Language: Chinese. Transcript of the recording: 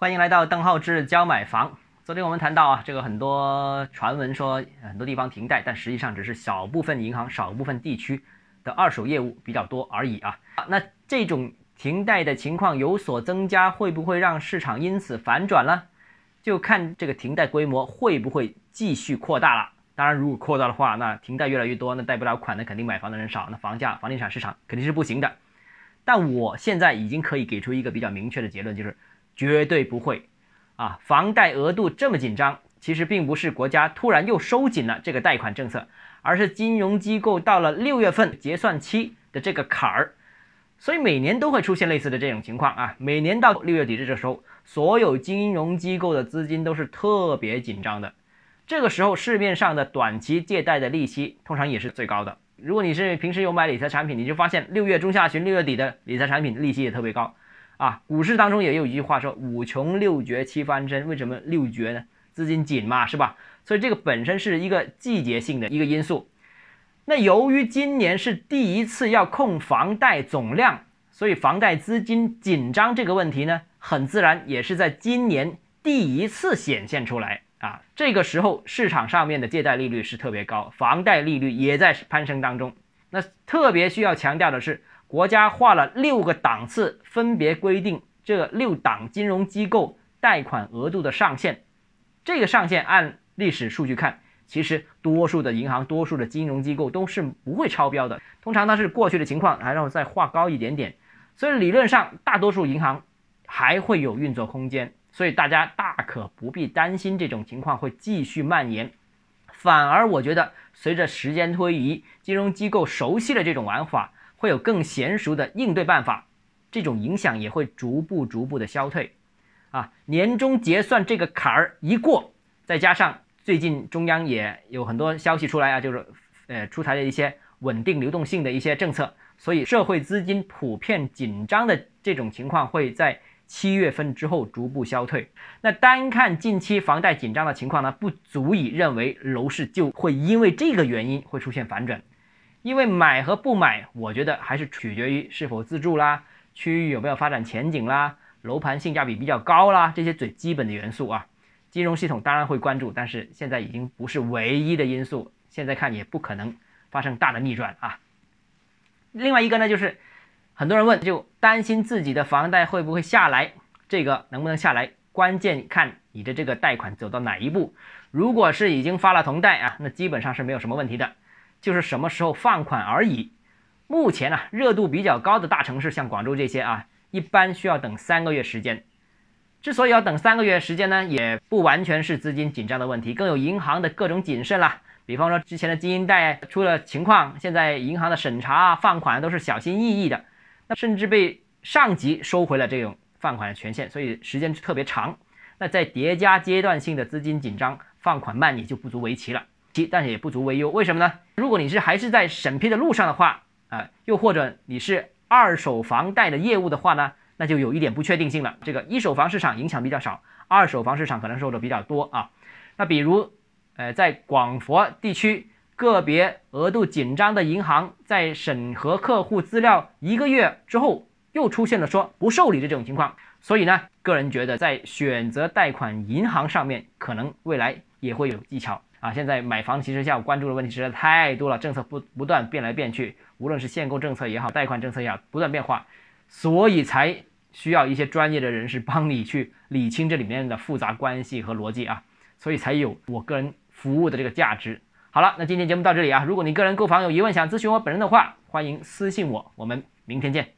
欢迎来到邓浩志教买房。昨天我们谈到啊，这个很多传闻说很多地方停贷，但实际上只是小部分银行、少部分地区的二手业务比较多而已啊。那这种停贷的情况有所增加，会不会让市场因此反转呢？就看这个停贷规模会不会继续扩大了。当然，如果扩大的话，那停贷越来越多，那贷不了款的肯定买房的人少，那房价、房地产市场肯定是不行的。但我现在已经可以给出一个比较明确的结论，就是。绝对不会，啊，房贷额度这么紧张，其实并不是国家突然又收紧了这个贷款政策，而是金融机构到了六月份结算期的这个坎儿，所以每年都会出现类似的这种情况啊。每年到六月底这时候，所有金融机构的资金都是特别紧张的，这个时候市面上的短期借贷的利息通常也是最高的。如果你是平时有买理财产品，你就发现六月中下旬、六月底的理财产品利息也特别高。啊，股市当中也有一句话说“五穷六绝七翻身”，为什么六绝呢？资金紧嘛，是吧？所以这个本身是一个季节性的一个因素。那由于今年是第一次要控房贷总量，所以房贷资金紧张这个问题呢，很自然也是在今年第一次显现出来啊。这个时候市场上面的借贷利率是特别高，房贷利率也在攀升当中。那特别需要强调的是。国家划了六个档次，分别规定这六档金融机构贷款额度的上限。这个上限按历史数据看，其实多数的银行、多数的金融机构都是不会超标的。通常它是过去的情况，还让再划高一点点。所以理论上，大多数银行还会有运作空间。所以大家大可不必担心这种情况会继续蔓延。反而我觉得，随着时间推移，金融机构熟悉了这种玩法。会有更娴熟的应对办法，这种影响也会逐步逐步的消退，啊，年终结算这个坎儿一过，再加上最近中央也有很多消息出来啊，就是呃出台了一些稳定流动性的一些政策，所以社会资金普遍紧张的这种情况会在七月份之后逐步消退。那单看近期房贷紧张的情况呢，不足以认为楼市就会因为这个原因会出现反转。因为买和不买，我觉得还是取决于是否自住啦，区域有没有发展前景啦，楼盘性价比比较高啦，这些最基本的元素啊。金融系统当然会关注，但是现在已经不是唯一的因素，现在看也不可能发生大的逆转啊。另外一个呢，就是很多人问，就担心自己的房贷会不会下来，这个能不能下来，关键看你的这个贷款走到哪一步。如果是已经发了同贷啊，那基本上是没有什么问题的。就是什么时候放款而已。目前呢，热度比较高的大城市，像广州这些啊，一般需要等三个月时间。之所以要等三个月时间呢，也不完全是资金紧张的问题，更有银行的各种谨慎啦。比方说之前的基金贷出了情况，现在银行的审查啊放款都是小心翼翼的，那甚至被上级收回了这种放款的权限，所以时间特别长。那在叠加阶段性的资金紧张，放款慢也就不足为奇了。其但是也不足为忧，为什么呢？如果你是还是在审批的路上的话，啊，又或者你是二手房贷的业务的话呢，那就有一点不确定性了。这个一手房市场影响比较少，二手房市场可能受的比较多啊。那比如，呃，在广佛地区个别额度紧张的银行，在审核客户资料一个月之后，又出现了说不受理的这种情况。所以呢，个人觉得在选择贷款银行上面，可能未来也会有技巧。啊，现在买房其实下午关注的问题实在太多了，政策不不断变来变去，无论是限购政策也好，贷款政策也好，不断变化，所以才需要一些专业的人士帮你去理清这里面的复杂关系和逻辑啊，所以才有我个人服务的这个价值。好了，那今天节目到这里啊，如果你个人购房有疑问想咨询我本人的话，欢迎私信我，我们明天见。